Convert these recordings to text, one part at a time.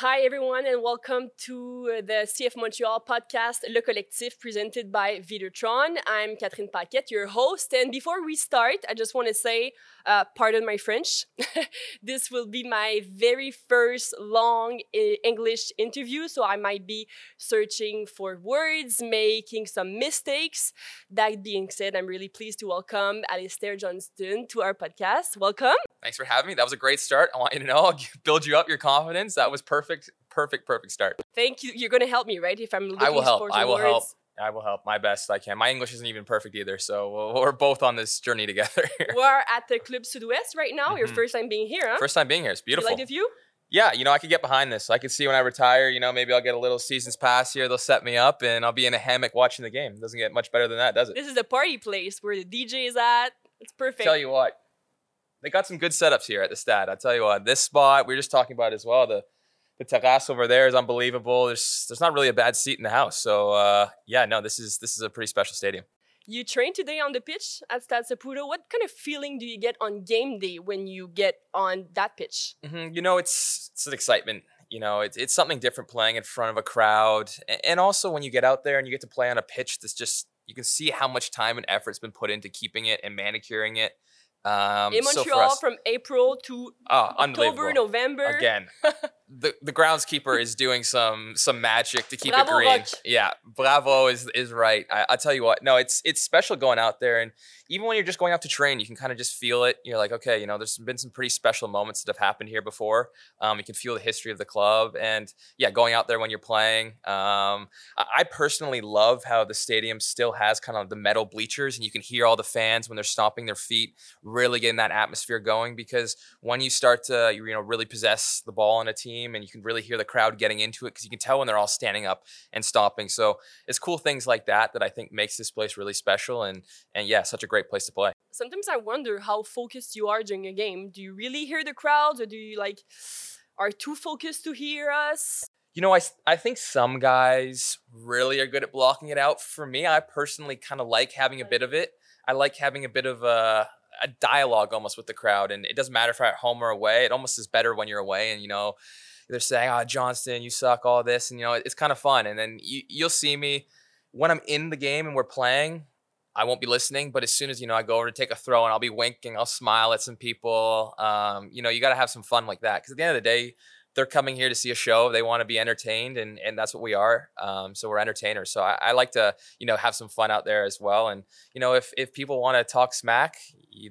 Hi, everyone, and welcome to uh, the CF Montreal podcast, Le Collectif, presented by Videotron. I'm Catherine Paquette, your host. And before we start, I just want to say, uh, pardon my French. this will be my very first long uh, English interview, so I might be searching for words, making some mistakes. That being said, I'm really pleased to welcome Alistair Johnston to our podcast. Welcome. Thanks for having me. That was a great start. I want you to know, I'll build you up your confidence. That was perfect, perfect, perfect start. Thank you. You're going to help me, right? If I'm looking I will help. I will words. help. I will help my best I can. My English isn't even perfect either, so we're both on this journey together. We're at the Club Sud-Ouest right now. Your Mhm. first time being here, huh? First time being here. It's Do you beautiful. like the view? yeah, you know, I could get behind this. I could see when I retire, you know, maybe I'll get a little season's pass here. They'll set me up and I'll be in a hammock watching the game. Doesn't get much better than that, does it? This is the party place where the DJ is at. It's perfect. Tell you what, they got some good setups here at the stat. I'll tell you what, this spot we were just talking about as well. The the terrace over there is unbelievable. There's there's not really a bad seat in the house. So uh, yeah, no, this is this is a pretty special stadium. You trained today on the pitch at Stade Saputo. What kind of feeling do you get on game day when you get on that pitch? hmm You know, it's it's an excitement. You know, it's it's something different playing in front of a crowd, and also when you get out there and you get to play on a pitch that's just you can see how much time and effort's been put into keeping it and manicuring it. Um, In so Montreal, us- from April to oh, October. November. again the the groundskeeper is doing some some magic to keep Bravo, it green. Roch. yeah bravo is is right. I, i'll tell you what no it's it's special going out there and even when you're just going out to train you can kind of just feel it. You're like okay you know there's been some pretty special moments that have happened here before. Um, you can feel the history of the club and yeah going out there when you're playing um, I, I personally love how the stadium still has kind of the metal bleachers and you can hear all the fans when they're stomping their feet really getting that atmosphere going because when you start to you know really possess the ball on a team and you can really hear the crowd getting into it because you can tell when they're all standing up and stomping so it's cool things like that that i think makes this place really special and and yeah such a great place to play. Sometimes I wonder how focused you are during a game. Do you really hear the crowds, or do you like are too focused to hear us? you know I, I think some guys really are good at blocking it out. For me i personally kind of like having a bit of it. I like having a bit of a, a dialogue almost with the crowd and it doesn't matter if i'm at home or away it almost is better when you're away and you know they're saying oh johnston you suck all this and you know it's kind of fun and then you, you'll see me when i'm in the game and we're playing I won't be listening, but as soon as you know I go over to take a throw and I'll be winking, I'll smile at some people. Um, you know, you got to have some fun like that because at the end of the day, they're coming here to see a show. They want to be entertained, and and that's what we are. Um, so we're entertainers. So I, I like to you know have some fun out there as well. And you know if if people want to talk smack,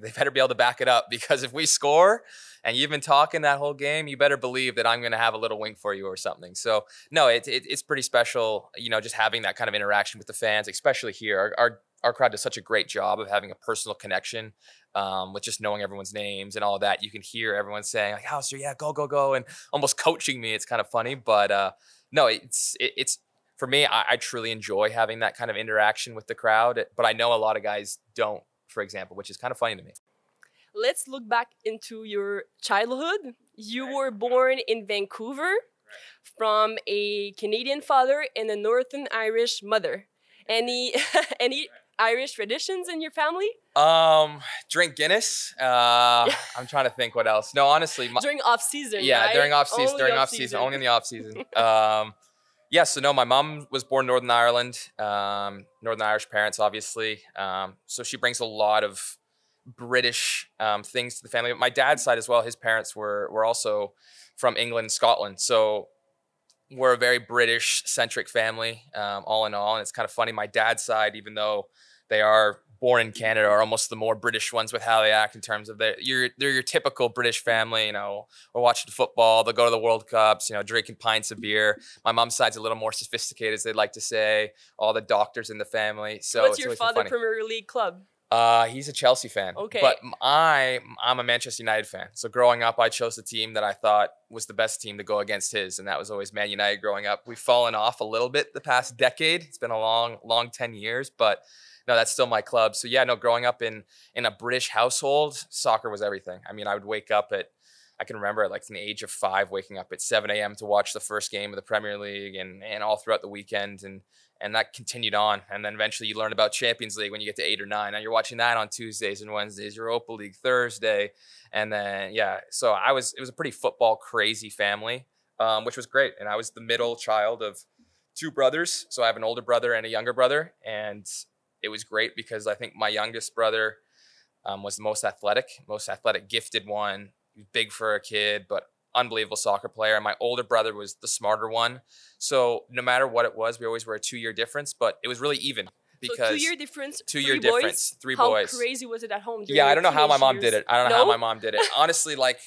they better be able to back it up because if we score and you've been talking that whole game, you better believe that I'm going to have a little wink for you or something. So no, it, it it's pretty special. You know, just having that kind of interaction with the fans, especially here. Our, our our crowd does such a great job of having a personal connection um, with just knowing everyone's names and all that. You can hear everyone saying like, "Howser, yeah, go, go, go," and almost coaching me. It's kind of funny, but uh, no, it's it, it's for me. I, I truly enjoy having that kind of interaction with the crowd, but I know a lot of guys don't, for example, which is kind of funny to me. Let's look back into your childhood. You were born in Vancouver from a Canadian father and a Northern Irish mother. Any any Irish traditions in your family Um, drink Guinness. Uh, I'm trying to think what else. No, honestly, my, during off season? yeah, right? during off season, Only during off season, only in the off season. Um, yeah, so no, my mom was born Northern Ireland, um, Northern Irish parents, obviously. Um, so she brings a lot of British um, things to the family. But My dad's side as well, his parents were were also from England, Scotland. So we're a very British centric family, um, all in all. And it's kind of funny. My dad's side, even though they are born in Canada, are almost the more British ones with how they act in terms of their you're they're your typical British family. You know, we're watching football, they'll go to the World Cups, you know, drinking pints of beer. My mom's side's a little more sophisticated, as they'd like to say. All the doctors in the family. So What's your father. Premier League club? Uh, he's a Chelsea fan. Okay. But I, I'm a Manchester United fan. So growing up, I chose the team that I thought was the best team to go against his, and that was always Man United. Growing up, we've fallen off a little bit the past decade. It's been a long, long ten years, but no, that's still my club. So yeah, no, growing up in in a British household, soccer was everything. I mean, I would wake up at I can remember at like the age of five, waking up at 7 a.m. to watch the first game of the Premier League and, and all throughout the weekend. And, and that continued on. And then eventually you learn about Champions League when you get to eight or nine. Now you're watching that on Tuesdays and Wednesdays, Europa League Thursday. And then, yeah, so I was, it was a pretty football crazy family. um, which was great. And I was the middle child of two brothers. So I have an older brother and a younger brother. And it was great because I think my youngest brother um, was the most athletic, most athletic, gifted one. He was big for a kid, but unbelievable soccer player. And my older brother was the smarter one. So no matter what it was, we always were a two year difference, but it was really even because so two year difference. two three year boys? difference, three How boys. crazy was it at home? Yeah, I don't know how my mom years? did it. I don't know how my mom did it. Honestly, like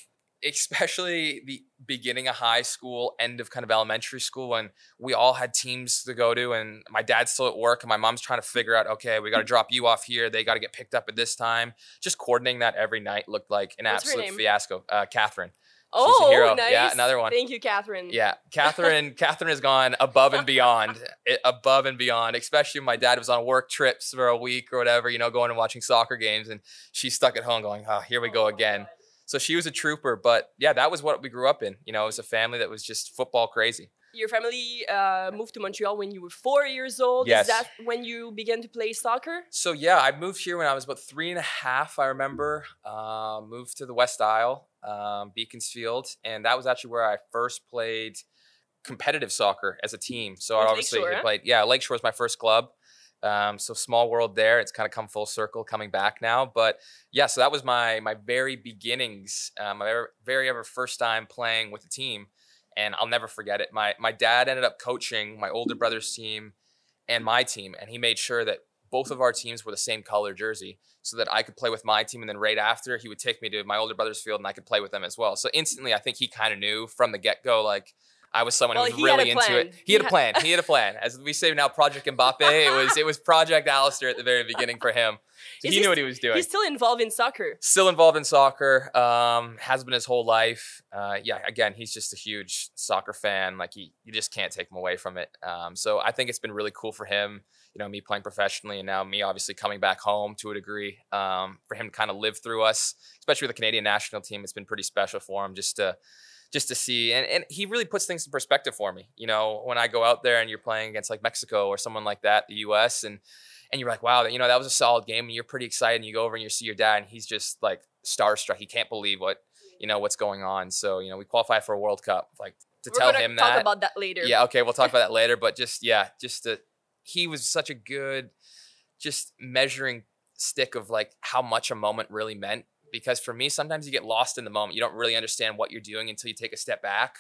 especially the beginning of high school, end of kind of elementary school, when we all had teams to go to, and my dad's still at work, and my mom's trying to figure out, okay, we got to drop you off here. They got to get picked up at this time. Just coordinating that every night looked like an What's absolute fiasco. Uh, Catherine. Oh, nice. Yeah, another one. Thank you, Catherine. Yeah, Catherine. Catherine has gone above and beyond, eh, above and beyond. Especially when my dad was on work trips for a week or whatever, you know, going and watching soccer games, and she's stuck at home going, "Oh, here we go again." So she was a trooper, but yeah, that was what we grew up in. You know, it was a family that was just football crazy. Your family uh, moved to Montreal when you were four years old. Yes. Is that when you began to play soccer? So yeah, I moved here when I was about three and a half. I remember uh, moved to the West Isle, um, Beaconsfield, and that was actually where I first played competitive soccer as a team. So I obviously Lakeshore, had huh? played. Yeah, Lakeshore was my first club. Um, so small world there. It's kind of come full circle, coming back now. But yeah, so that was my my very beginnings, um, my very ever first time playing with a team, and I'll never forget it. My my dad ended up coaching my older brother's team and my team, and he made sure that both of our teams were the same color jersey so that I could play with my team. And then right after, he would take me to my older brother's field and I could play with them as well. So instantly, I think he kind of knew from the get go, like, I was someone Well, who was really into it. He had a plan. He had a plan. As we say now, Project Mbappe. It was it was Project Alistair at the very beginning for him. So he he knew what he was doing. He's still involved in soccer. Still involved in soccer. Um, has been his whole life. Uh, yeah, again, he's just a huge soccer fan. Like he, you just can't take him away from it. Um, so I think it's been really cool for him. You know, me playing professionally, and now me obviously coming back home to a degree. Um, for him to kind of live through us, especially with the Canadian national team, it's been pretty special for him just to just to see and, and he really puts things in perspective for me you know when i go out there and you're playing against like mexico or someone like that the us and and you're like wow you know that was a solid game and you're pretty excited and you go over and you see your dad and he's just like starstruck he can't believe what you know what's going on so you know we qualify for a world cup like to We're tell him talk that about that later. yeah, okay, we'll talk about that later. But just yeah, just that he was such a good, just measuring stick of like how much a moment really meant. Because for me, sometimes you get lost in the moment. You don't really understand what you're doing until you take a step back.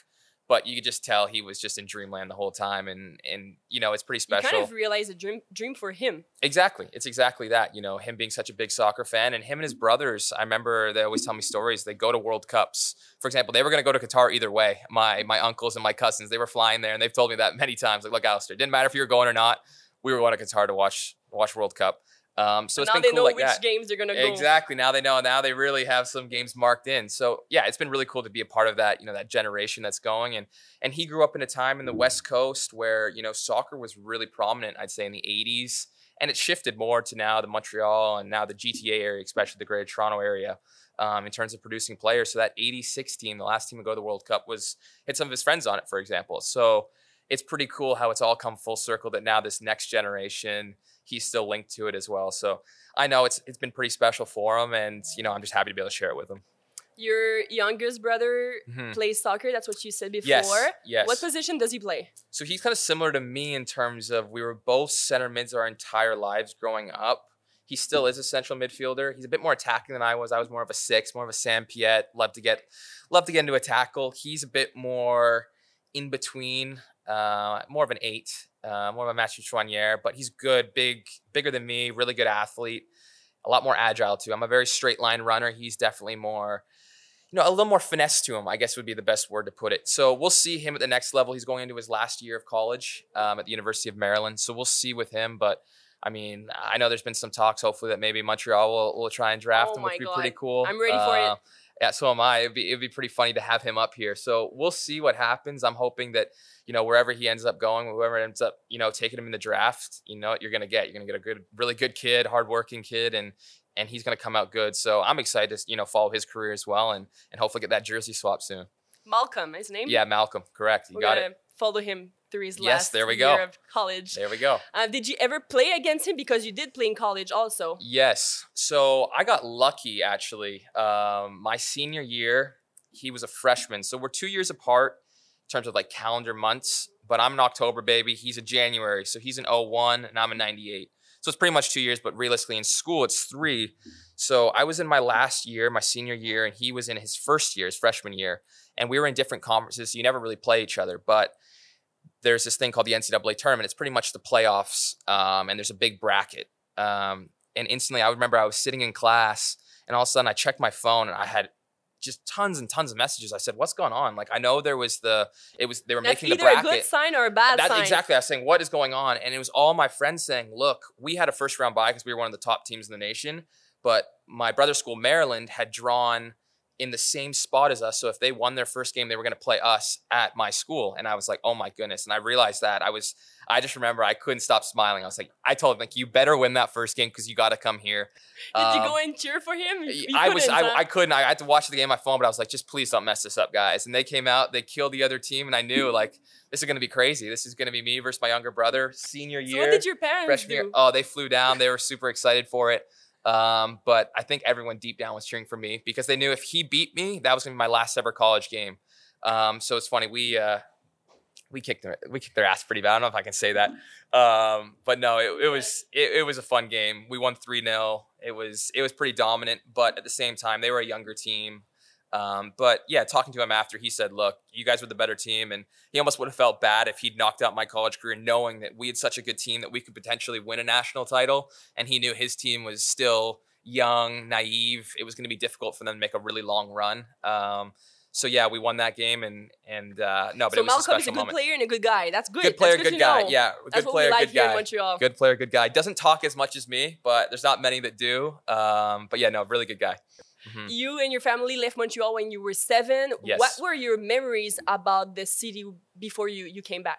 But you could just tell he was just in dreamland the whole time, and and you know it's pretty special You kind of realize a dream dream for him. Exactly. It's exactly that. You know, him being such a big soccer fan and him and his mm-hmm. brothers, I remember they always tell me stories. They go to World Cups. For example, they were going to go to Qatar either way. My my uncles and my cousins, they were flying there and they've told me that many times. Like, look, Alistair, it didn't matter if you were going or not. We were going to Qatar to watch watch World Cup. Um, so So it's now been they cool know like which that. games they're gonna go. Exactly. Now they know. Now they really have some games marked in. So yeah, it's been really cool to be a part of that. You know, that generation that's going. And and he grew up in a time in the West Coast where you know soccer was really prominent. I'd say in the '80s, and it shifted more to now the Montreal and now the GTA area, especially the Greater Toronto area. Um, in terms of producing players, so that '86 team, the last team to go to the World Cup, was had some of his friends on it, for example. So it's pretty cool how it's all come full circle. That now this next generation, he's still linked to it as well. So I know it's it's been pretty special for him, and you know I'm just happy to be able to share it with him. Your youngest brother Mhm. plays soccer. That's what you said before. Yes, yes. What position does he play? So he's kind of similar to me in terms of we were both center mids our entire lives growing up. He still is a central midfielder. He's a bit more attacking than I was. I was more of a six, more of a Sam Piette. Love to get, love to get into a tackle. He's a bit more in between, uh, more of an eight, uh, more of a Mathieu Choinière, but he's good, big, bigger than me, really good athlete, a lot more agile too. I'm a very straight line runner. He's definitely more, you know, a little more finesse to him, I guess would be the best word to put it. So we'll see him at the next level. He's going into his last year of college um, at the University of Maryland. So we'll see with him. But I mean, I know there's been some talks, hopefully, that maybe Montreal will, will try and draft Oh him, which would be God. pretty cool. I'm ready for it. Yeah, so am I. It'd be, it'd be pretty funny to have him up here. So we'll see what happens. I'm hoping that, you know, wherever he ends up going, whoever ends up, you know, taking him in the draft, you know what you're going to get. You're going to get a good, really good kid, hardworking kid, and and he's going to come out good. So I'm excited to, you know, follow his career as well and and hopefully get that jersey swap soon. Malcolm, his name. Yeah, Malcolm, correct. You We're got gonna it. follow him through his Yes, last there we year go. of college. There we go. Uh, did you ever play against him? Because you did play in college also. Yes. So I got lucky actually. Um, my senior year, he was a freshman. So we're two years apart. In terms of like calendar months. But I'm an October baby. He's a January, so he's an 01 and I'm a 98. So it's pretty much two years, but realistically in school it's three. So I was in my last year, my senior year, and he was in his first year, his freshman year, and we were in different conferences. So you never really play each other, but there's this thing called the NCAA tournament. It's pretty much the playoffs, um, and there's a big bracket. Um, and instantly, I remember I was sitting in class, and all of a sudden, I checked my phone, and I had just tons and tons of messages. I said, "What's going on?" Like I know there was the it was they were That's making the either bracket. a good sign or a bad That's sign. exactly. I was saying, "What is going on?" And it was all my friends saying, "Look, we had a first round bye because we were one of the top teams in the nation, but my brother's school, Maryland, had drawn." In the same spot as us, so if they won their first game, they were going to play us at my school, and I was like, "Oh my goodness!" And I realized that I was, I just remember I couldn't stop smiling. I was like, I told him like, "You better win that first game because you got to come here." Did you Um, go and cheer for him? You- you I was, I, huh? I couldn't I had to watch the game on my phone, but I was like, just please don't mess this up, guys. And they came out, they killed the other team, and I knew like this is gonna be crazy. This is gonna be me versus my younger brother, senior so year, what did your parents freshman do? year. Oh, they flew down. They were super excited for it. Um, but I think everyone deep down was cheering for me because they knew if he beat me, that was gonna be my last ever college game. Um, so it's funny we uh, we kicked their we kicked their ass pretty bad. I don't know if I can say that. Um, but no, it, it was it, it was a fun game. We won three 0 It was it was pretty dominant, but at the same time, they were a younger team. Um, but yeah, talking to him after, he said, "Look, you guys were the better team," and he almost would have felt bad if he'd knocked out my college career, knowing that we had such a good team that we could potentially win a national title, and he knew his team was still young, naive. It was going to be difficult for them to make a really long run. Um, so yeah, we won that game, and and uh, no, but so it was a Malcolm is a good moment. player and a good guy. That's good. Good player, That's good good guy. know. Yeah, That's good what player, like good guy. Montreal. Good player, good guy. Doesn't talk as much as me, but there's not many that do. Um, but yeah, no, really good guy. Mhm. You and your family left Montreal when you were seven. Yes. What were your memories about the city before you, you came back?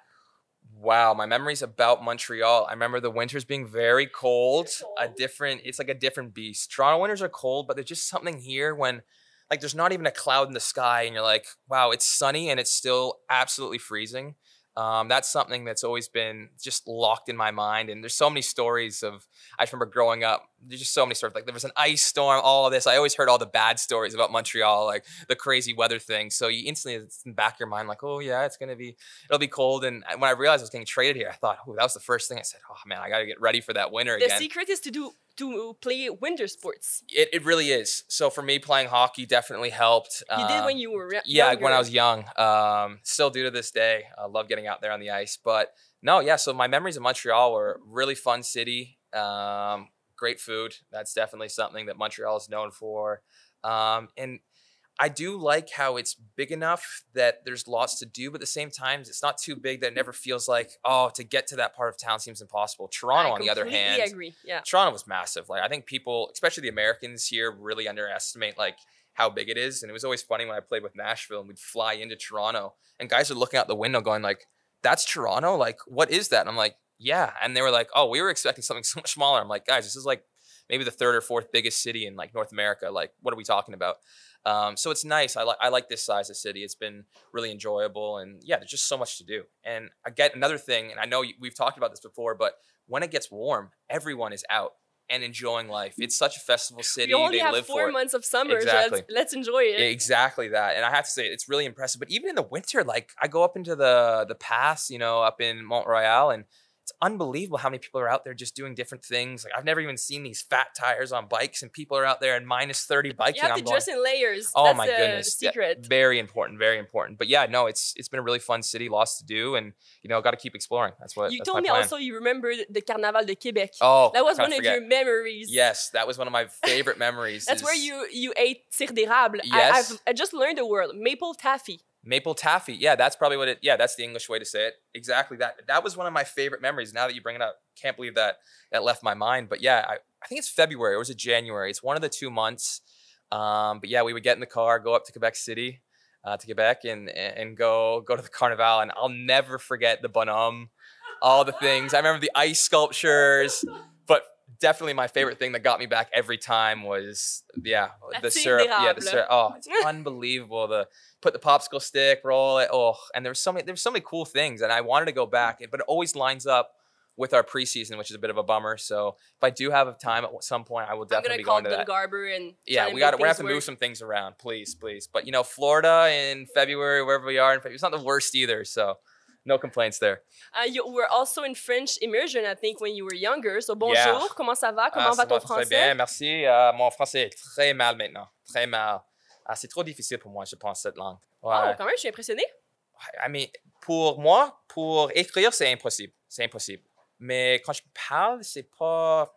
Wow, my memories about Montreal. I remember the winters being very cold. A different, it's like a different beast. Toronto winters are cold, but there's just something here when, like, there's not even a cloud in the sky, and you're like, wow, it's sunny and it's still absolutely freezing. Um, that's something that's always been just locked in my mind. And there's so many stories of, I just remember growing up, there's just so many stories. Like there was an ice storm, all of this. I always heard all the bad stories about Montreal, like the crazy weather thing. So you instantly, it's in the back of your mind, like, oh yeah, it's going to be, it'll be cold. And when I realized I was getting traded here, I thought, oh, that was the first thing I said, oh man, I got to get ready for that winter The again. secret is to do to play winter sports. It, it really is. So for me, playing hockey definitely helped. You did Um, when you were re- yeah, when. I was young. Um, still do to this day. I love getting out there on the ice. But no, yeah. So my memories of Montreal were really fun city. Um, great food. That's definitely something that Montreal is known for. Um, and I do like how it's big enough that there's lots to do, but at the same time, it's not too big that it never feels like, oh, to get to that part of town seems impossible. Toronto, I on the other hand, agree. Yeah. Toronto was massive. Like I think people, especially the Americans here, really underestimate like how big it is. And it was always funny when I played with Nashville and we'd fly into Toronto and guys are looking out the window going like, "That's Toronto? Like what is that?" And I'm like, "Yeah." And they were like, "Oh, we were expecting something so much smaller." I'm like, "Guys, this is like maybe the third or fourth biggest city in like North America. Like what are we talking about?" Um, so it's nice. I like I like this size of city. It's been really enjoyable, and yeah, there's just so much to do. And I get another thing, and I know we've talked about this before, but when it gets warm, everyone is out and enjoying life. It's such a festival city. We only they have live four months of summer. so Exactly. let's, let's enjoy it. Exactly that, and I have to say it's really impressive. But even in the winter, like I go up into the the pass, you know, up in Mont Royal, and it's unbelievable how many people are out there just doing different things. Like I've never even seen these fat tires on bikes, and people are out there in minus thirty biking. you have I'm to going, dress in layers. Oh That's my goodness! Yeah, secret. very important, very important. But yeah, no, it's it's been a really fun city, lots to do, and you know, got to keep exploring. That's what You that's told me plan. also you remember the Carnaval de Québec. Oh, that was one forget. of your memories. Yes, that was one of my favorite memories. That's where you you ate tire d'érable. Yes. I, I've, I just learned the word maple taffy. Maple taffy. Yeah, that's probably what it. Yeah, that's the English way to say it. Exactly that. That was one of my favorite memories. Now that you bring it up, can't believe that that left my mind. But yeah, I, I think it's February or was it January? It's one of the two months. Um, but yeah, we would get in the car, go up to Quebec City, uh, to Quebec, and and go go to the Carnival, and I'll never forget the bonhomme, all the things. I remember the ice sculptures, definitely my favorite thing that got me back every time was yeah the syrup. Yeah, the syrup. Oh, it's unbelievable. The put the popsicle stick, roll it. Oh, and there's so many there were so many cool things, and I wanted to go back, but it always lines up with our preseason, which is a bit of a bummer. So if I do have a time at some point, I will definitely be going to that. Garber and Yeah, we got we're gonna have to move some things around, please, please. But you know, Florida in February, wherever we are in February, it's not the worst either. So no complaints there. Uh, you were also in French immersion, I think, when you were younger. So bonjour, Yeah. comment ça va? Ah, Comment va ton va très français? bien, merci. Euh, mon français est très mal maintenant, très mal. Ah, c'est trop difficile pour moi, je pense, cette langue. Oh, Ouais. quand même, je suis impressionnée. I mean, pour moi, pour écrire, c'est impossible. C'est impossible. Mais quand je parle, c'est pas,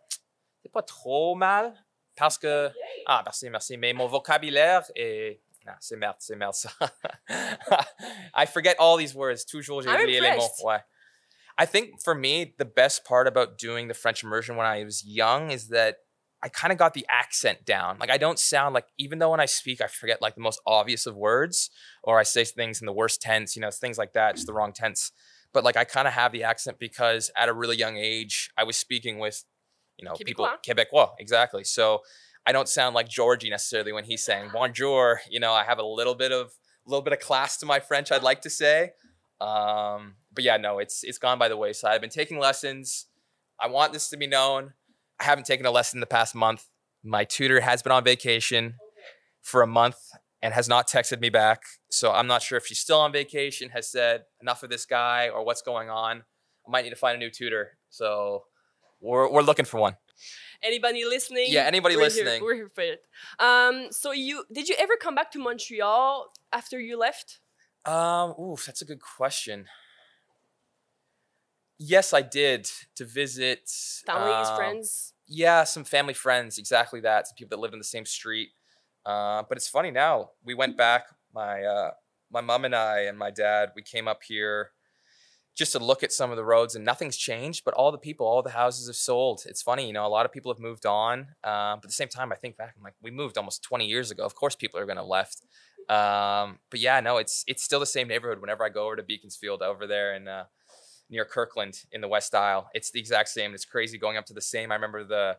c'est pas trop mal. Parce que, ah, merci, merci. Mais mon vocabulaire est, non, c'est merde, c'est merde ça. I forget all these words. Toujours, j'ai oublié les mots. Ouais. I think for me, the best part about doing the French immersion when I was young is that I kind of got the accent down. Like I don't sound like even though when I speak I forget like the most obvious of words or I say things in the worst tense, you know, things like that, just the wrong tense. But like I kind of have the accent because at a really young age I was speaking with, you know, people Quebecois, exactly. So I don't sound like Georgie necessarily when he's saying bonjour. You know, I have a little bit of a little bit of class to my French, I'd like to say. Um, but yeah, no, it's it's gone by the wayside. I've been taking lessons. I want this to be known. I haven't taken a lesson in the past month. My tutor has been on vacation for a month and has not texted me back. So I'm not sure if she's still on vacation, has said enough of this guy or what's going on. I might need to find a new tutor. So we're, we're looking for one. Anybody listening? Yeah, anybody We're here- listening. we're here for it. Um, so you did you ever come back to Montreal after you left? Um, ooh, that's a good question. Yes, I did to visit Families, um, friends? Yeah, some family friends, exactly that. Some people that lived in the same street. Uh, but it's funny now. We went back. My uh, my mom and I and my dad. We came up here just to look at some of the roads, and nothing's changed. But all the people, all the houses have sold. It's funny, you know. A lot of people have moved on. Um, but at the same time, I think back. I'm like, we moved almost 20 years ago. Of course, people are going to left. Um, but yeah, no, it's it's still the same neighborhood. Whenever I go over to Beaconsfield, over there in uh, near Kirkland in the West Isle, it's the exact same. It's crazy going up to the same. I remember the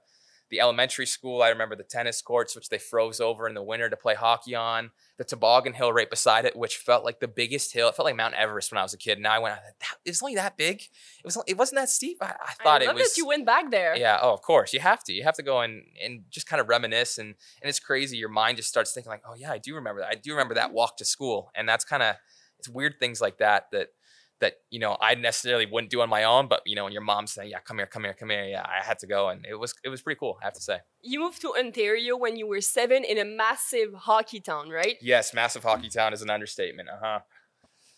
the elementary school. I remember the tennis courts, which they froze over in the winter to play hockey on. The toboggan hill right beside it, which felt like the biggest hill. It felt like Mount Everest when I was a kid. Now I went, "That- it's only that big. It was. It wasn't that steep. I, I thought I it love was. that you went back there. Yeah. Oh, of course. You have to. You have to go and and just kind of reminisce and and it's crazy. Your mind just starts thinking like, oh yeah, I do remember that. I do remember that walk to school. And that's kind of it's weird things like that that that you know I necessarily wouldn't do on my own. But you know, when your mom's saying, yeah, come here, come here, come here. Yeah, I had to go, and it was it was pretty cool. I have to say. You moved to Ontario when you were seven in a massive hockey town, right? Yes, massive hockey town is an understatement. Uh huh.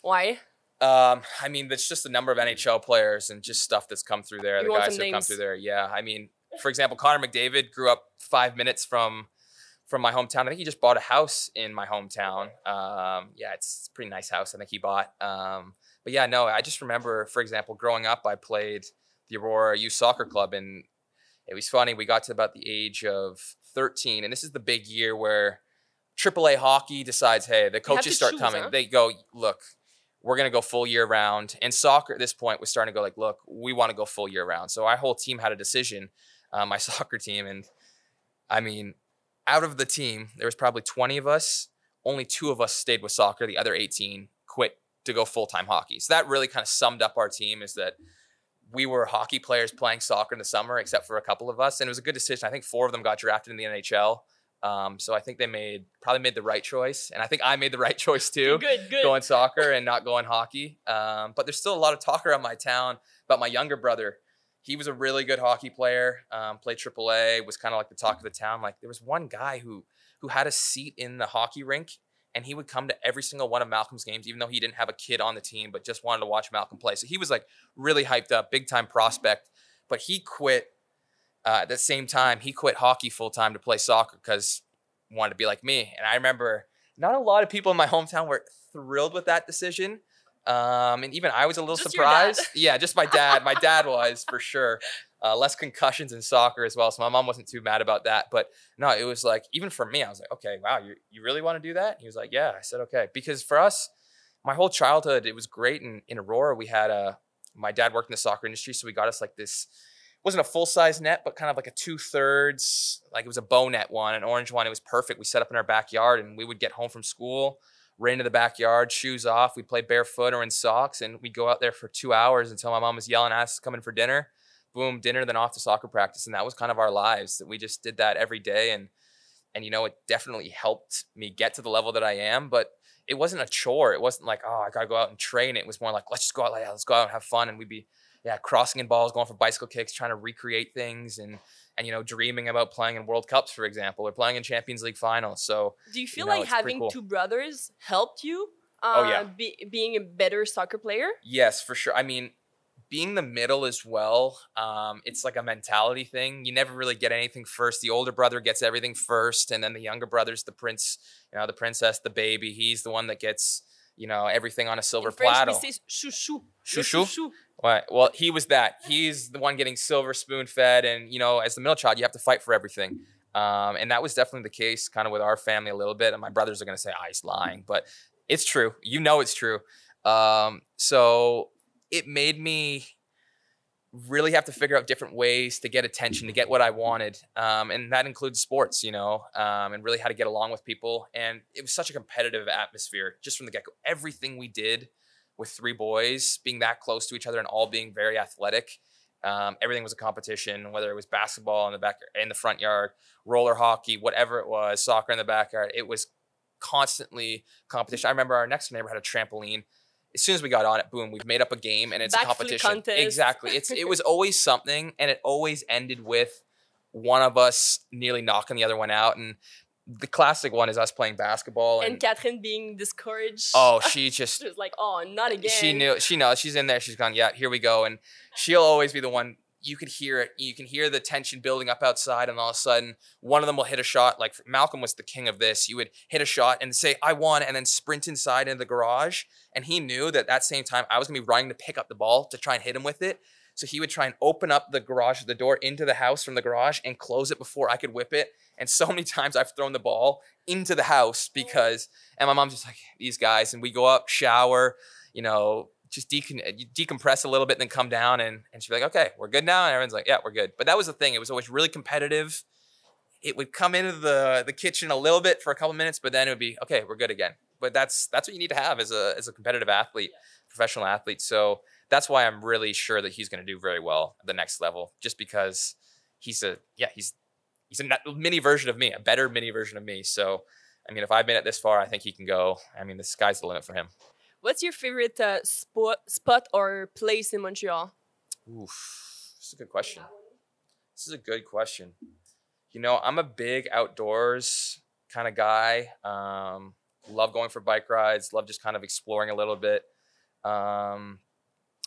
Why? Um, I mean, that's just the number of NHL players and just stuff that's come through there. You the guys who come through there. Yeah, I mean, for example, Connor McDavid grew up five minutes from from my hometown. I think he just bought a house in my hometown. Um, yeah, it's a pretty nice house. I think he bought. Um, but yeah, no, I just remember, for example, growing up, I played the Aurora Youth Soccer Club, and it was funny. We got to about the age of 13, and this is the big year where AAA hockey decides, hey, the coaches start choose, coming. huh? They go, look, we're gonna go full year round. And soccer at this point was starting to go like, look, we want to go full year round. So our whole team had a decision, uh, my soccer team, and I mean, out of the team, there was probably 20 of us. Only two of us stayed with soccer. The other 18 quit to go full time hockey. So that really kind of summed up our team. Is that we were hockey players playing soccer in the summer, except for a couple of us, and it was a good decision. I think four of them got drafted in the NHL. Um, so I think they made probably made the right choice, and I think I made the right choice too Good, good. going soccer and not going hockey. Um, but there's still a lot of talk around my town about my younger brother. He was a really good hockey player, um, played AAA, was kind of like the talk of the town. Like there was one guy who who had a seat in the hockey rink, and he would come to every single one of Malcolm's games, even though he didn't have a kid on the team, but just wanted to watch Malcolm play. So he was like really hyped up, big time prospect. But he quit uh, at the same time. He quit hockey full time to play soccer because wanted to be like me. And I remember not a lot of people in my hometown were thrilled with that decision. Um, and even I was a little Just surprised. Yeah, just my dad. My dad was for sure. Uh, less concussions in soccer as well. So my mom wasn't too mad about that. But no, it was like, even for me, I was like, okay, wow, you, you really want to do that? He was like, yeah. I said, okay. Because for us, my whole childhood, it was great. In, in Aurora, we had a, my dad worked in the soccer industry. So we got us like this, wasn't a full size net, but kind of like a two thirds, like it was a bow net one, an orange one. It was perfect. We set up in our backyard and we would get home from school ran into the backyard, shoes off. We play barefoot or in socks, and we'd go out there for two hours until my mom was yelling at us coming for dinner. Boom, dinner, then off to soccer practice, and that was kind of our lives. That we just did that every day, and and you know it definitely helped me get to the level that I am. But it wasn't a chore. It wasn't like oh I gotta go out and train. It was more like let's just go out, yeah, let's go out and have fun, and we'd be yeah crossing in balls, going for bicycle kicks, trying to recreate things, and and you know dreaming about playing in World Cups, for example, or playing in Champions League finals. So Do you feel know, like having cool. two brothers helped you? Uh, Oh, yeah. be, being a better soccer player. Yes, for sure. I mean, being the middle as well, um, it's like a mentality thing. You never really get anything first. The older brother gets everything first, and then the younger brother's the prince, you know, the princess, the baby. He's the one that gets, you know, everything on a silver French, platter. chouchou. Chouchou? Right. Well, he was that. He's the one getting silver spoon fed, and you know, as the middle child, you have to fight for everything. Um, and that was definitely the case, kind of with our family a little bit. And my brothers are going to say, "Ah, he's lying," but it's true. You know, it's true. Um, so it made me really have to figure out different ways to get attention, to get what I wanted, um, and that includes sports, you know, um, and really how to get along with people. And it was such a competitive atmosphere just from the get go. Everything we did with three boys being that close to each other and all being very athletic. Um, everything was a competition, whether it was basketball in the back in the front yard, roller hockey, whatever it was, soccer in the backyard. It was constantly competition. I remember our next neighbor had a trampoline. As soon as we got on it, boom, we've made up a game and it's Backflip a competition. contest. Exactly. It's it was always something, and it always ended with one of us nearly knocking the other one out. And the classic one is us playing basketball. And And, Catherine being discouraged. oh, she just she was like, oh, not again. she knew she knows she's in there she's gone yeah here we go and she'll always be the one you could hear it you can hear the tension building up outside and all of a sudden one of them will hit a shot like malcolm was the king of this you would hit a shot and say i won and then sprint inside into the garage and he knew that that same time i was going to be running to pick up the ball to try and hit him with it. So he would try and open up the garage the door into the house from the garage and close it before i could whip it. And so many times i've thrown the ball into the house because and my mom's just like these guys and we go up shower you know, just decon- decompress a little bit, and then come down, and and she'd be like, okay, we're good now, and everyone's like, yeah, we're good. But that was the thing; it was always really competitive. It would come into the the kitchen a little bit for a couple minutes, but then it would be okay, we're good again. But that's that's what you need to have as a as a competitive athlete, professional athlete. So that's why I'm really sure that he's going to do very well at the next level, just because he's a yeah he's he's a mini version of me, a better mini version of me. So. I mean, if I've made it this far, I think he can go. I mean, the sky's the limit for him. What's your favorite uh, spot, spot or place in Montreal? Oof, this is a good question. This is a good question. You know, I'm a big outdoors kind of guy. Um, love going for bike rides. Love just kind of exploring a little bit. Um,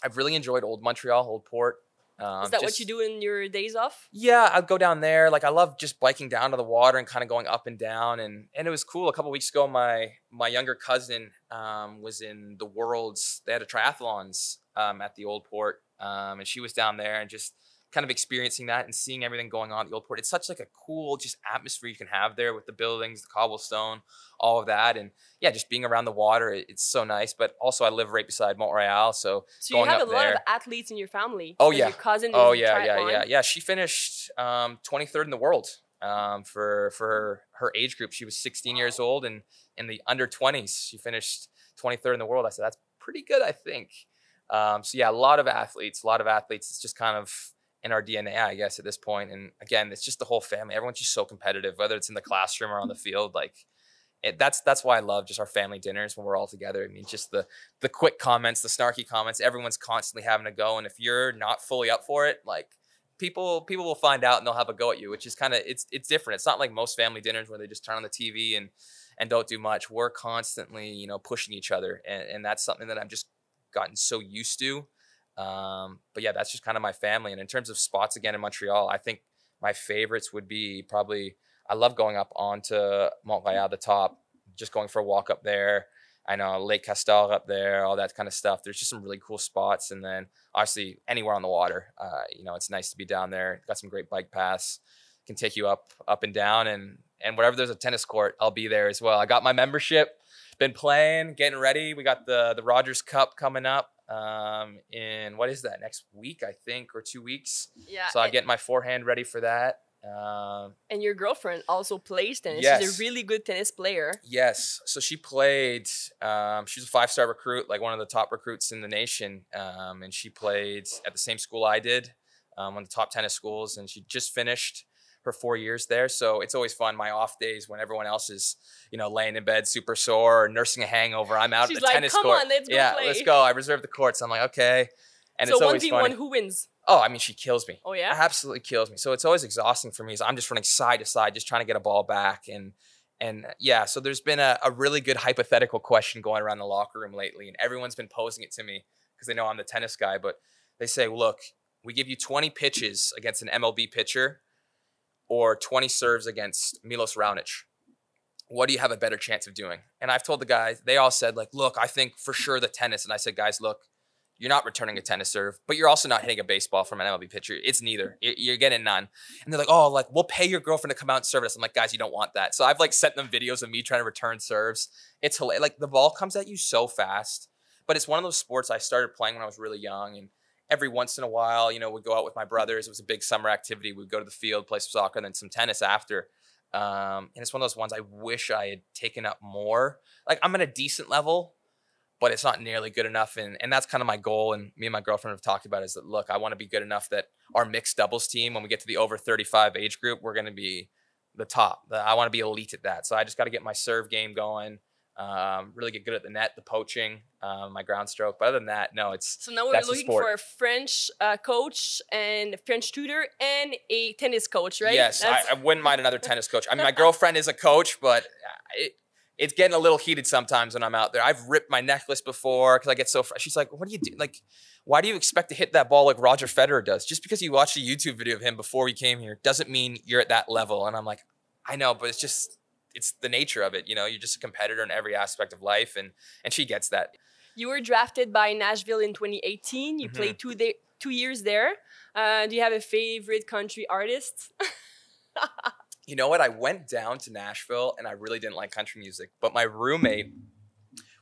I've really enjoyed Old Montreal, Old Port. Um, Is that what you do in your days off? yeah, I'd go down there. Like I love just biking down to the water and kind of going up and down. And and it was cool. A couple weeks ago, my my younger cousin um, was in the world's. They had a triathlons um, at the old port, um, and she was down there and just kind of experiencing that and seeing everything going on at the old port. It's such like a cool just atmosphere you can have there with the buildings, the cobblestone, all of that, and yeah, just being around the water. it- it's so nice. But also, I live right beside Mont Royal, so So you have a lot of athletes in your family. Oh, yeah. Your cousin. Oh yeah, yeah, yeah, yeah. She finished um, 23rd in the world um, for for her, her age group. She was 16 years old, and in the under 20s, she finished 23rd in the world. I said that's pretty good, I think. Um, so yeah, a lot of athletes, a lot of athletes. It's just kind of in our DNA, I guess, at this point. And again, it's just the whole family. Everyone's just so competitive, whether it's in the classroom or on the field. Like it, that's that's why I love just our family dinners when we're all together. I mean, just the the quick comments, the snarky comments. Everyone's constantly having a go, and if you're not fully up for it, like people people will find out and they'll have a go at you, which is kind of it's it's different. It's not like most family dinners where they just turn on the TV and and don't do much. We're constantly you know pushing each other, and and that's something that I'm just gotten so used to. Um, but yeah, that's just kind of my family. And in terms of spots again in Mont Royal, I think my favorites would be probably I love going up onto Montreal, the top, just going for a walk up there. I know Lake Castel up there, all that kind of stuff. There's just some really cool spots, and then obviously anywhere on the water. Uh, you know, it's nice to be down there. Got some great bike paths, can take you up, up and down, and and wherever there's a tennis court, I'll be there as well. I got my membership, been playing, getting ready. We got the the Rogers Cup coming up um, in what is that next week? I think or two weeks. Yeah. So I get my forehand ready for that. Um, And your girlfriend also plays tennis. She's Yes. a really good tennis player. Yes. So she played. Um, she's a five star recruit, like one of the top recruits in the nation. Um, and she played at the same school I did, um, one of the top tennis schools. And she just finished her four years there. So it's always fun. My off days when everyone else is, you know, laying in bed super sore or nursing a hangover, I'm out She's at the like, tennis "Come court. on, let's go yeah, play." let's go. I reserve the courts. I'm like, okay. And so it's one always v funny. one, who wins? Oh, I mean, she kills me Oh yeah. absolutely kills me. So it's always exhausting for me. So I'm just running side to side, just trying to get a ball back. And and yeah, so there's been a, a really good hypothetical question going around the locker room lately, and everyone's been posing it to me because they know I'm the tennis guy. But they say, look, we give you 20 pitches against an MLB pitcher, or 20 serves against Milos Raonic. What do you have a better chance of doing? And I've told the guys, they all said, like, look, I think for sure the tennis. And I said, guys, look, you're not returning a tennis serve, but you're also not hitting a baseball from an MLB pitcher. It's neither. Mm-hmm. You're, you're getting none. And they're like, oh, like we'll pay your girlfriend to come out and serve us. I'm like, guys, you don't want that. So I've like sent them videos of me trying to return serves. It's hilarious. Like the ball comes at you so fast, but it's one of those sports I started playing when I was really young, and every once in a while, you know, we'd go out with my brothers. It was a big summer activity. We'd go to the field, play some soccer, and then some tennis after. Um, and it's one of those ones I wish I had taken up more. Like I'm at a decent level, but it's not nearly good enough. And and that's kind of my goal. And me and my girlfriend have talked about is that look, I want to be good enough that our mixed doubles team, when we get to the over 35 age group, we're going to be the top. I want to be elite at that. So I just got to get my serve game going. Um, really get good at the net, the poaching, um, my ground stroke. But other than that, no, it's So now we're looking for a French uh, coach and a French tutor and a tennis coach, right? Yes, I, I wouldn't mind another tennis coach. I mean, my girlfriend is a coach, but it, it's getting a little heated sometimes when I'm out there. I've ripped my necklace before because I get so. Fr- She's like, "What do you do? Like, why do you expect to hit that ball like Roger Federer does? Just because you watched a YouTube video of him before you came here doesn't mean you're at that level." And I'm like, "I know, but it's just." It's the nature of it, you know. You're just a competitor in every aspect of life, and and she gets that. You were drafted by Nashville in 2018. You Mhm. played two day, two years there. Uh, do you have a favorite country artist? you know what? I went down to Nashville and I really didn't like country music, but my roommate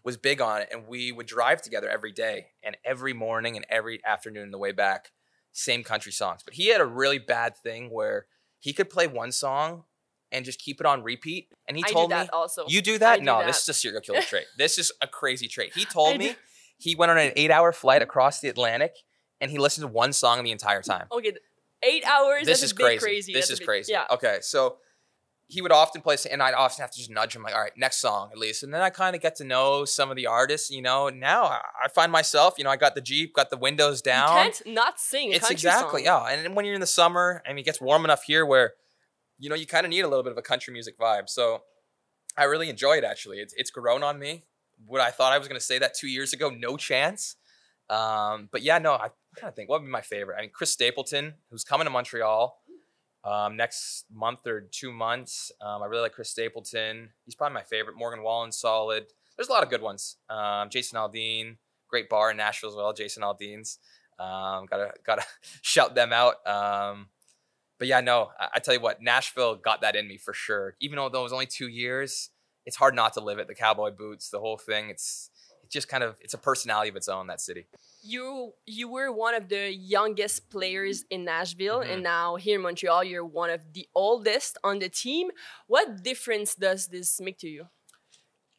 was big on it and we would drive together every day and every morning and every afternoon on the way back, same country songs. But he had a really bad thing where he could play one song and just keep it on repeat. And he I told me, also. You do that? do no, that. this is a serial killer trait. This is a crazy trait. He I told me do- he went on an eight hour flight across the Atlantic and he listened to one song the entire time Okay, eight hours. this is crazy. crazy. This That's is crazy. Yeah. Okay, so he would often play, and I'd often have to just nudge him, like, "All right, next song at least." And then I kind of get to know some of the artists. You know, now I, find myself, you know, I got the Jeep, got the windows down. You can't not sing. it's exactly song. yeah. And when you're in the summer, I mean, it gets warm enough here where, you know, you kind of need a little bit of a country music vibe. So I really enjoy it. Actually, it's it's grown on me. What I thought I was going to say that two years ago, no chance. Um, but yeah, no, I kind of think what would be my favorite. I mean, Chris Stapleton, who's coming to Montreal um, next month or two months. Um, I really like Chris Stapleton. He's probably my favorite. Morgan Wallen, solid. There's a lot of good ones. Um, Jason Aldean, great bar in Nashville as well. Jason Aldean's. Um, gotta gotta shout them out. Um, but yeah, no, I, I tell you what, Nashville got that in me for sure. Even though it was only two years, it's hard not to live it. The cowboy boots, the whole thing. It's it just kind of it's a personality of its own. That city. You you were one of the youngest players in Nashville, Mhm. and now here in Montreal, you're one of the oldest on the team. What difference does this make to you?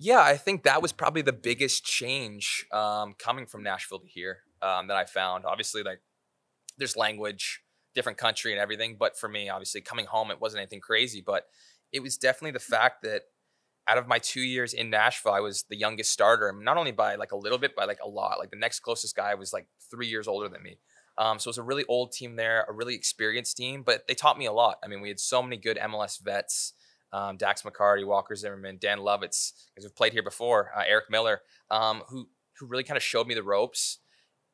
Yeah, I think that was probably the biggest change um, coming from Nashville to here um, that I found. Obviously, like there's language, different country, and everything. But for me, obviously, coming home, it wasn't anything crazy. But it was definitely the fact that out of my two years in Nashville, I was the youngest starter, not only by like a little bit, by like a lot. Like the next closest guy was like three years older than me. Um, so it was a really old team there, a really experienced team, but they taught me a lot. I mean, we had so many good MLS vets um, Dax McCarty, Walker Zimmerman, Dan Lovitz, because we've played here before, uh, Eric Miller, um, who who really kind of showed me the ropes.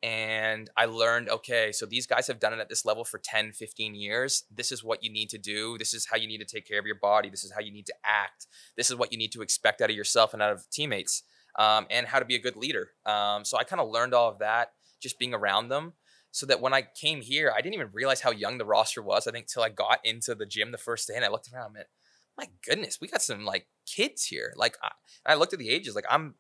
And I learned, okay, so these guys have done it at this level for 10, 15 years. This is what you need to do. This is how you need to take care of your body. This is how you need to act. This is what you need to expect out of yourself and out of teammates, um, and how to be a good leader. Um, so I kind of learned all of that just being around them so that when I came here, I didn't even realize how young the roster was. I think till I got into the gym the first day and I looked around, man, my goodness, we got some like kids here. Like I, I looked at the ages, like I'm, I'm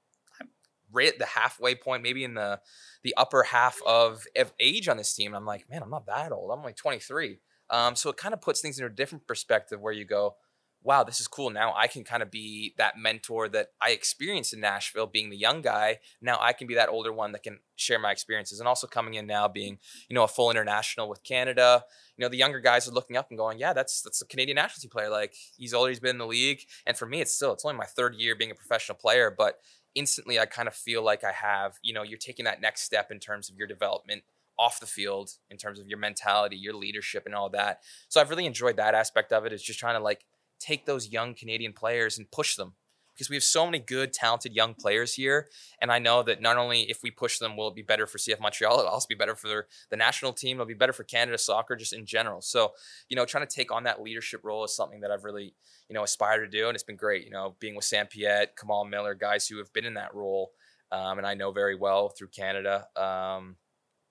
right at the halfway point, maybe in the the upper half of, age on this team. And I'm like, man, I'm not that old. I'm only 23. Um, so it kind of puts things in a different perspective where you go, wow, this is cool. Now I can kind of be that mentor that I experienced in Nashville, being the young guy. Now I can be that older one that can share my experiences. And also coming in now, being you know a full international with Canada. You know the younger guys are looking up and going, yeah, that's that's a Canadian national team player. Like he's always been in the league. And for me, it's still it's only my third year being a professional player, but instantly I kind of feel like I have you know you're taking that next step in terms of your development off the field in terms of your mentality, your leadership, and all that. So I've really enjoyed that aspect of it. Is just trying to like take those young Canadian players and push them because we have so many good, talented young players here. And I know that not only if we push them, will it be better for CF Montreal, it'll also be better for the national team. It'll be better for Canada soccer just in general. So, you know, trying to take on that leadership role is something that I've really, you know, aspired to do. And it's been great, you know, being with Sam Piette, Kamal Miller, guys who have been in that role. Um, and I know very well through Canada. Um,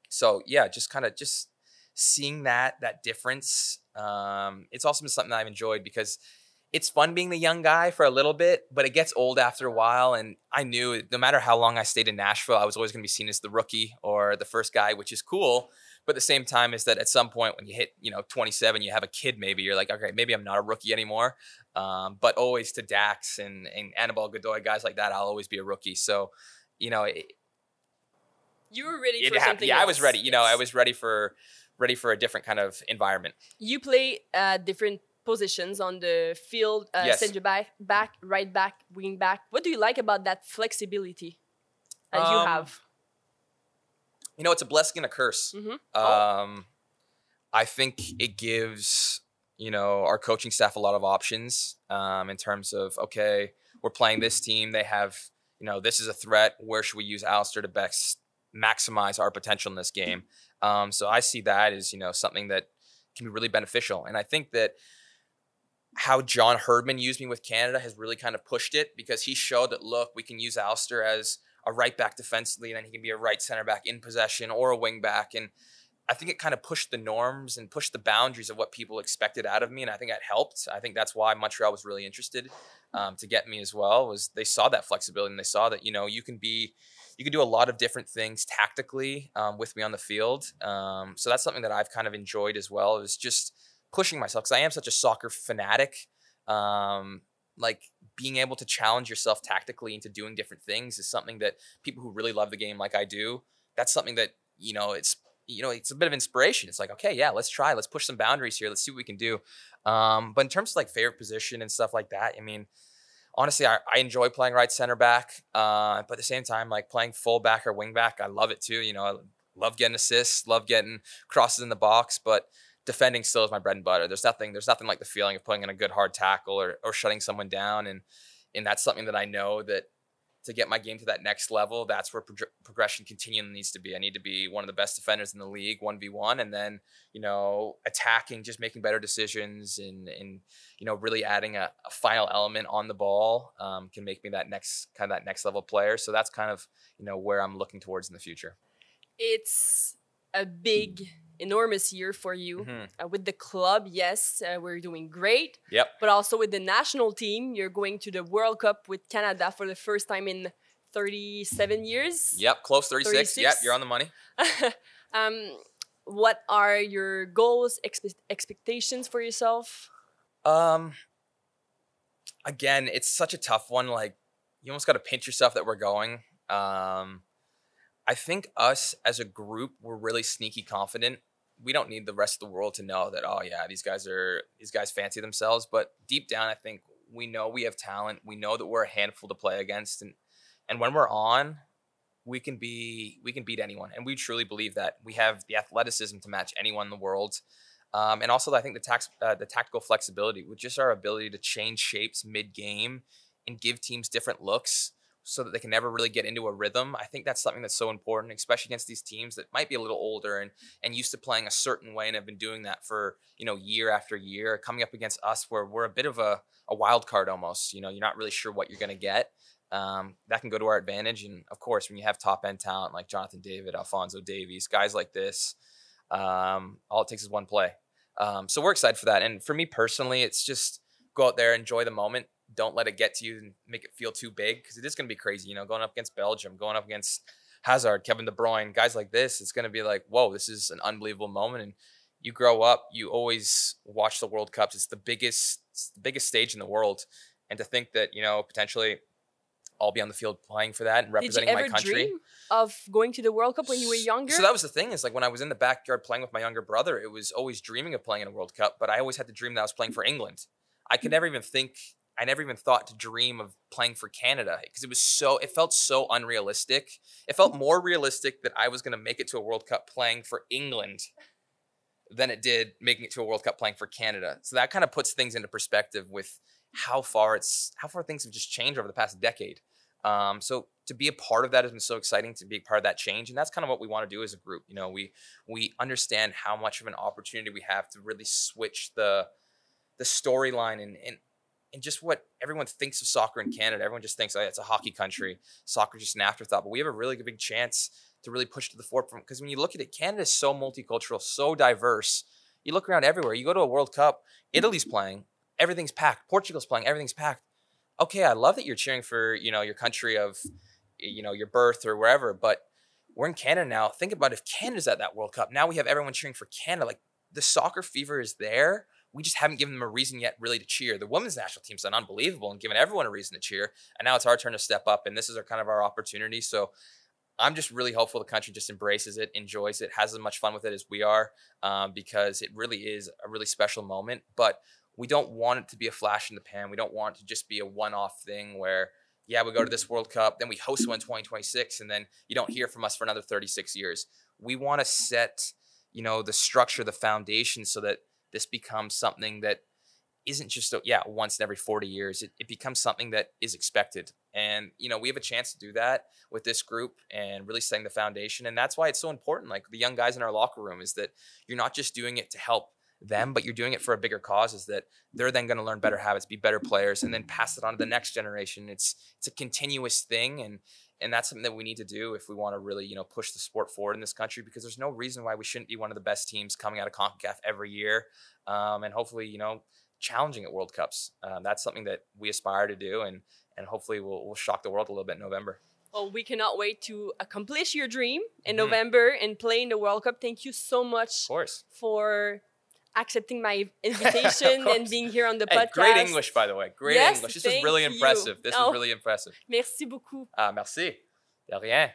so yeah, just kind of just seeing that that difference. Um, it's also been something that I've enjoyed because it's fun being the young guy for a little bit, but it gets old after a while. And I knew no matter how long I stayed in Nashville, I was always going to be seen as the rookie or the first guy, which is cool. But at the same time, is that at some point when you hit, you know, 27, you have a kid, maybe you're like, okay, maybe I'm not a rookie anymore. Um, but always to Dax and, and Anibal Godoy, guys like that, I'll always be a rookie. So, you know, it, you were ready for happened. something Yeah, else. I was ready. You know, I was ready for ready for a different kind of environment. You play uh, different positions on the field, uh, Yes. center back, back, right back, wing back. What do you like about that flexibility that you Um, have? You know, it's a blessing and a curse. Mhm. Um, I think it gives you know our coaching staff a lot of options um, in terms of okay, we're playing this team. They have you know this is a threat. Where should we use Alistair to best maximize our potential in this game? Um, so I see that as you know something that can be really beneficial, and I think that how John Herdman used me with Canada has really kind of pushed it because he showed that look, we can use Alistair as a right back defensively, and then he can be a right center back in possession or a wing back. And I think it kind of pushed the norms and pushed the boundaries of what people expected out of me, and I think that helped. I think that's why Montreal was really interested um, to get me as well. Was they saw that flexibility and they saw that you know you can be you can do a lot of different things tactically um, with me on the field. Um, so that's something that I've kind of enjoyed as well. Is just pushing myself because I am such a soccer fanatic. Um, like being able to challenge yourself tactically into doing different things is something that people who really love the game like I do, that's something that, you know, it's you know, it's a bit of inspiration. It's like, okay, yeah, let's try. Let's push some boundaries here. Let's see what we can do. Um, but in terms of like favorite position and stuff like that, I mean, honestly, I, I enjoy playing right center back. Uh, but at the same time, like playing full back or wing back, I love it too. You know, I love getting assists, love getting crosses in the box, but defending still is my bread and butter. There's nothing, there's nothing like the feeling of putting in a good hard tackle or, or shutting someone down. And, and that's something that I know that to get my game to that next level, that's where pro- progression continually needs to be. I need to be one of the best defenders in the league, one v one, and then you know attacking, just making better decisions, and and you know really adding a, a final element on the ball um, can make me that next kind of that next level player. So that's kind of you know where I'm looking towards in the future. It's a big, enormous year for you. Mhm. Uh, with the club, yes, uh, we're doing great. Yep. But also with the national team, you're going to the World Cup with Canada for the first time in 37 years. Yep, close 36. Yep, you're on the money. um, what are your goals, expe- expectations for yourself? Um, again, it's such a tough one. Like, you almost got to pinch yourself that we're going. Um, I think us as a group, we're really sneaky confident. We don't need the rest of the world to know that. Oh yeah, these guys are these guys fancy themselves. But deep down, I think we know we have talent. We know that we're a handful to play against, and and when we're on, we can be we can beat anyone. And we truly believe that we have the athleticism to match anyone in the world. Um, and also, I think the tax, uh, the tactical flexibility with just our ability to change shapes mid game and give teams different looks so that they can never really get into a rhythm. I think that's something that's so important, especially against these teams that might be a little older and and used to playing a certain way and have been doing that for you know year after year. Coming up against us, where we're a bit of a, a wild card almost. You know, you're not really sure what you're going to get. Um, that can go to our advantage, and of course, when you have top end talent like Jonathan David, Alfonso Davies, guys like this, um, all it takes is one play. Um, so we're excited for that. And for me personally, it's just go out there, enjoy the moment. Don't let it get to you and make it feel too big because it is going to be crazy. You know, going up against Belgium, going up against Hazard, Kevin De Bruyne, guys like this, it's going to be like, whoa, this is an unbelievable moment. And you grow up, you always watch the World Cups. It's the biggest, it's the biggest stage in the world, and to think that you know potentially I'll be on the field playing for that and representing Did you ever my country. dream of going to the World Cup when you were younger? So that was the thing is like when I was in the backyard playing with my younger brother, it was always dreaming of playing in a World Cup, but I always had to dream that I was playing for England. I could mm. never even think I never even thought to dream of playing for Canada because it was so it felt so unrealistic. It felt more realistic that I was going to make it to a World Cup playing for England than it did making it to a World Cup playing for Canada. So that kind of puts things into perspective with how far it's how far things have just changed over the past decade. Um, so to be a part of that has been so exciting to be a part of that change, and that's kind of what we want to do as a group. You know, we we understand how much of an opportunity we have to really switch the the storyline and and and just what everyone thinks of soccer in Canada. Everyone just thinks, oh, it's a hockey country. Soccer's just an afterthought. But we have a really big chance to really push to the forefront because when you look at it, Canada is so multicultural, so diverse. You look around everywhere. You go to a World Cup, Italy's playing, everything's packed. Portugal's playing, everything's packed. Okay, I love that you're cheering for you know your country of you know your birth or wherever, but we're in Canada now. Think about if Canada's at that World Cup. Now we have everyone cheering for Canada. Like the soccer fever is there. We just haven't given them a reason yet really to cheer. The women's national team's done unbelievable and given everyone a reason to cheer. And now it's our turn to step up. And this is our kind of our opportunity. So I'm just really hopeful the country just embraces it, enjoys it, has as much fun with it as we are, um, because it really is a really special moment. But we don't want it to be a flash in the pan. We don't want it to just be a one-off thing where, yeah, we go to this World Cup, then we host one in 2026, and then you don't hear from us for another 36 years. We want to set, you know, the structure, the foundation, so that this becomes something that isn't just a, yeah once in every 40 years it, it becomes something that is expected. And you know we have a chance to do that with this group and really setting the foundation and that's why it's so important like the young guys in our locker room is that you're not just doing it to help them but you're doing it for a bigger cause is that they're then going to learn better habits be better players and then pass it on to the next generation. It's it's a continuous thing and and that's something that we need to do if we want to really you know push the sport forward in this country because there's no reason why we shouldn't be one of the best teams coming out of CONCACAF every year um, and hopefully you know challenging at World Cups. Um, that's something that we aspire to do, and and hopefully we'll, we'll shock the world a little bit in November. Well, we cannot wait to accomplish your dream in Mhm. November and play in the World Cup. Thank you so much Of course. for accepting my invitation and being here on the Hey, podcast. great English, by the way. Great Yes, English. This was really you. impressive. This Oh. was really impressive. Merci beaucoup. Ah, merci. De rien.